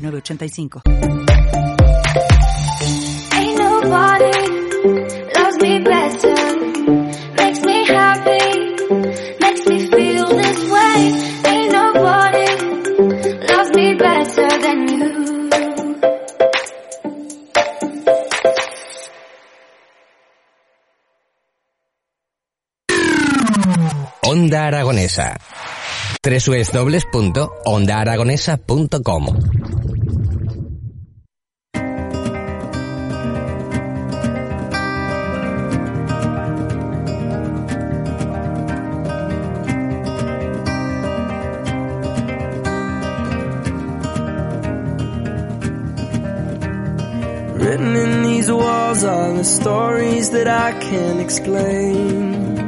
906985. Ain't nobody loves me better, makes me happy, makes me feel this way. Ain't nobody loves me better than you. Onda Aragonesa. www.ondaaragonesa.com Written in these walls are the stories that I can't explain.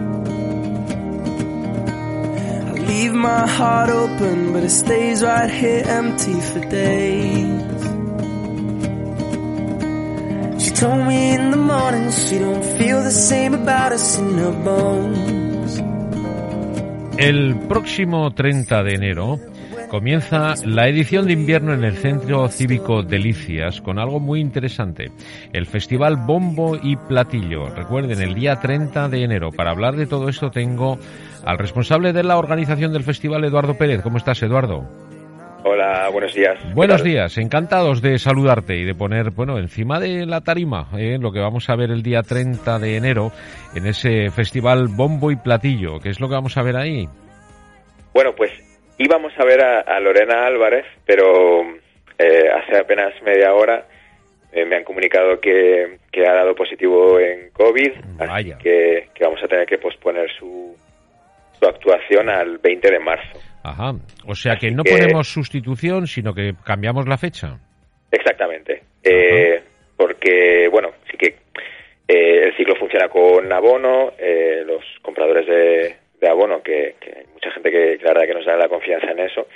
I leave my heart open, but it stays right here empty for days. She told me in the morning she don't feel the same about us in her bones. El próximo 30 de enero comienza la edición de invierno en el Centro Cívico Delicias con algo muy interesante, el Festival Bombo y Platillo. Recuerden, el día 30 de enero. Para hablar de todo esto tengo al responsable de la organización del festival, Eduardo Pérez. ¿Cómo estás, Eduardo? Hola, buenos días. ¿Qué Buenos días, encantados de saludarte y de poner, bueno, encima de la tarima, eh, lo que vamos a ver el día 30 de enero en ese festival Bombo y Platillo. ¿Qué es lo que vamos a ver ahí? Bueno, pues íbamos a ver a, a Lorena Álvarez, pero eh, hace apenas media hora eh, me han comunicado que, que ha dado positivo en COVID, Vaya. así que, que vamos a tener que posponer su, su actuación al 20 de marzo. Ajá. O sea que no que- ponemos sustitución, sino que cambiamos la fecha. Exactamente. Eh, porque, bueno, sí que eh, el ciclo funciona con abono, eh, los compradores de, de abono, que, que hay mucha gente que, que la verdad que nos da la confianza en eso,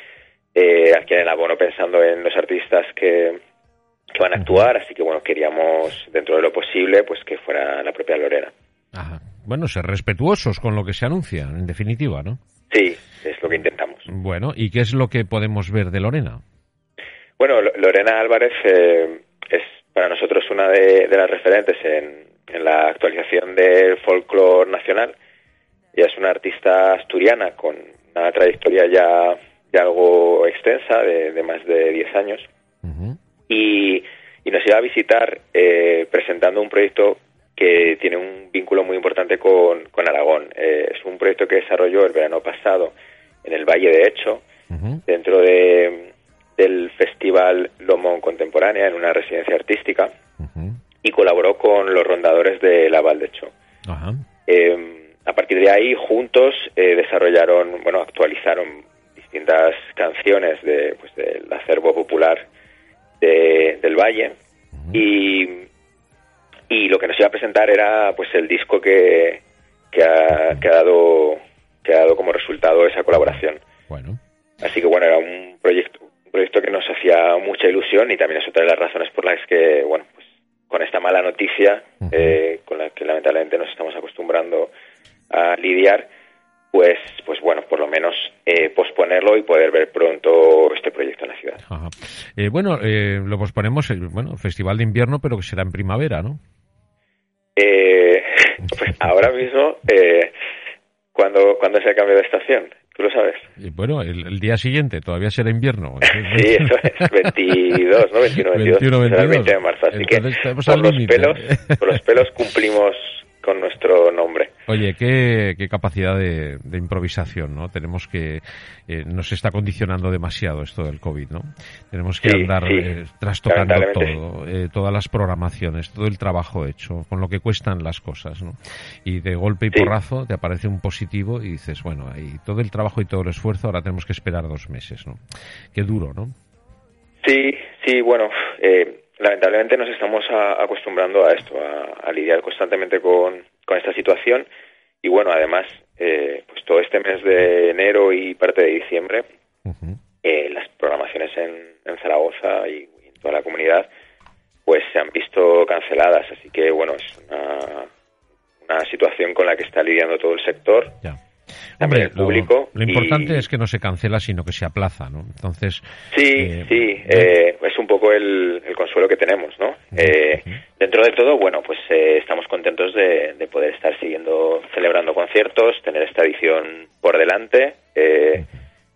eh, adquieren abono pensando en los artistas que, que van a actuar, así que bueno, queríamos, dentro de lo posible, pues que fuera la propia Lorena. Ajá. Bueno, ser respetuosos con lo que se anuncia, en definitiva, ¿no? Sí, es lo que intentamos. Bueno, ¿y qué es lo que podemos ver de Lorena? Bueno, Lo- Lorena Álvarez eh, es para nosotros una de, de las referentes en, en la actualización del folclore nacional. Ella es una artista asturiana con una trayectoria ya, ya algo extensa, de, de más de 10 años, y, y nos iba a visitar eh, presentando un proyecto que tiene un vínculo muy importante con, con Aragón. Eh, es un proyecto que desarrolló el verano pasado en el Valle de Hecho, dentro de, del Festival Lomón Contemporánea en una residencia artística y colaboró con los rondadores de la Valdecho. Ajá. Eh, a partir de ahí, juntos eh, desarrollaron, bueno, actualizaron distintas canciones de, pues, del acervo popular de- del Valle y, y lo que nos iba a presentar era pues el disco que, que, ha, que ha dado que ha dado como resultado esa colaboración. Bueno. Así que bueno, era un proyecto, un proyecto que nos hacía mucha ilusión y también es otra de las razones por las que, bueno, pues con esta mala noticia, eh, con la que lamentablemente nos estamos acostumbrando a lidiar, pues, pues bueno, por lo menos eh, posponerlo y poder ver pronto este proyecto en la ciudad. Ajá. Eh, bueno, eh, lo posponemos, eh, bueno, festival de invierno, pero que será en primavera, ¿no? Eh, pues ahora mismo, eh, cuando, cuando es el cambio de estación, tú lo sabes. Y bueno, el, el día siguiente todavía será invierno. Sí, eso es 22, ¿no? 21, 22. 21, será el 22. 20 de marzo. Así Entonces que por los, pelos, por los pelos cumplimos con nuestro nombre. Oye, qué, qué capacidad de, de improvisación, ¿no? Tenemos que... eh, nos está condicionando demasiado esto del COVID, ¿no? Tenemos que Sí, andar sí. eh, trastocando todo, eh, todas las programaciones, todo el trabajo hecho, con lo que cuestan las cosas, ¿no? Y de golpe y Sí. porrazo te aparece un positivo y dices, bueno, ahí todo el trabajo y todo el esfuerzo, ahora tenemos que esperar dos meses, ¿no? Qué duro, ¿no? Sí, Sí, bueno, eh, lamentablemente nos estamos a- acostumbrando a esto, a, a lidiar constantemente con, con esta situación. Y bueno, además, eh, pues todo este mes de enero y parte de diciembre, eh, las programaciones en, en Zaragoza y, y en toda la comunidad, pues se han visto canceladas, así que bueno, es una, una situación con la que está lidiando todo el sector. Hombre, público lo, lo importante y- es que no se cancela, sino que se aplaza, ¿no? Entonces, Sí, eh, sí, eh, es un poco el, el consuelo que tenemos, ¿no? Eh, dentro de todo, bueno, pues eh, estamos contentos de, de poder estar siguiendo, celebrando conciertos, tener esta edición por delante eh,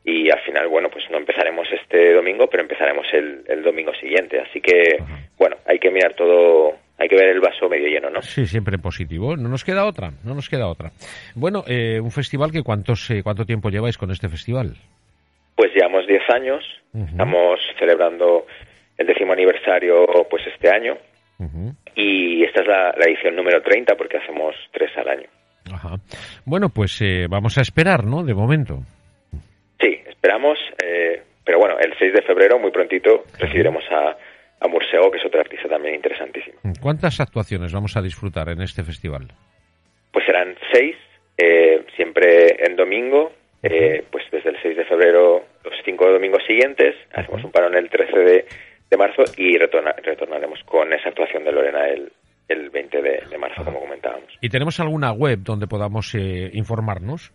y al final, bueno, pues no empezaremos este domingo, pero empezaremos el, el domingo siguiente. Así que, bueno, hay que mirar todo, hay que ver el vaso medio lleno, ¿no? Sí, siempre positivo. No nos queda otra, no nos queda otra. Bueno, eh, un festival que cuántos, eh, cuánto tiempo lleváis con este festival. Pues llevamos 10 años, estamos celebrando el décimo aniversario pues este año y esta es la, la edición número 30 porque hacemos tres al año. Ajá. Bueno, pues eh, vamos a esperar, ¿no? De momento. Sí, esperamos, eh, pero bueno, el 6 de febrero, muy prontito, recibiremos a, a que es otro artista también interesantísimo. ¿Cuántas actuaciones vamos a disfrutar en este festival? Pues serán seis, eh, siempre en domingo, eh, pues desde el 6 de febrero, los cinco domingos siguientes, hacemos un parón el 13 de, de marzo y retorna- retornaremos con esa actuación de Lorena el, el 20 de, de marzo, como comentábamos. ¿Y tenemos alguna web donde podamos eh, informarnos?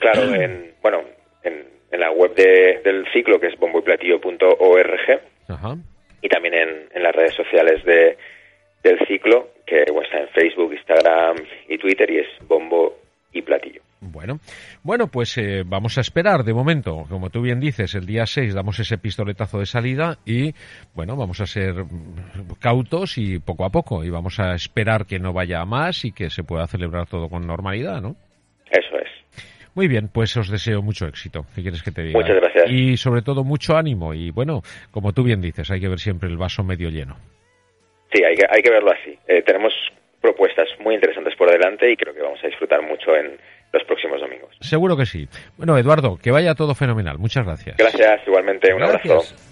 Claro, en, bueno, en, en la web de- del ciclo, que es bomboyplatillo.org, Ajá. Y también en, las redes sociales de, del ciclo, que está en Facebook, Instagram y Twitter, y es Bombo y Platillo. Bueno, bueno, pues eh, vamos a esperar de momento. Como tú bien dices, el día 6 damos ese pistoletazo de salida y, bueno, vamos a ser cautos y poco a poco. Y vamos a esperar que no vaya más y que se pueda celebrar todo con normalidad, ¿no? Muy bien, pues os deseo mucho éxito. ¿Qué quieres que te diga? Muchas gracias. Y sobre todo mucho ánimo. Y bueno, como tú bien dices, hay que ver siempre el vaso medio lleno. Sí, hay que, hay que verlo así. Eh, tenemos propuestas muy interesantes por delante y creo que vamos a disfrutar mucho en los próximos domingos. Seguro que sí. Bueno, Eduardo, que vaya todo fenomenal. Muchas gracias. Gracias, igualmente, un abrazo. Gracias. You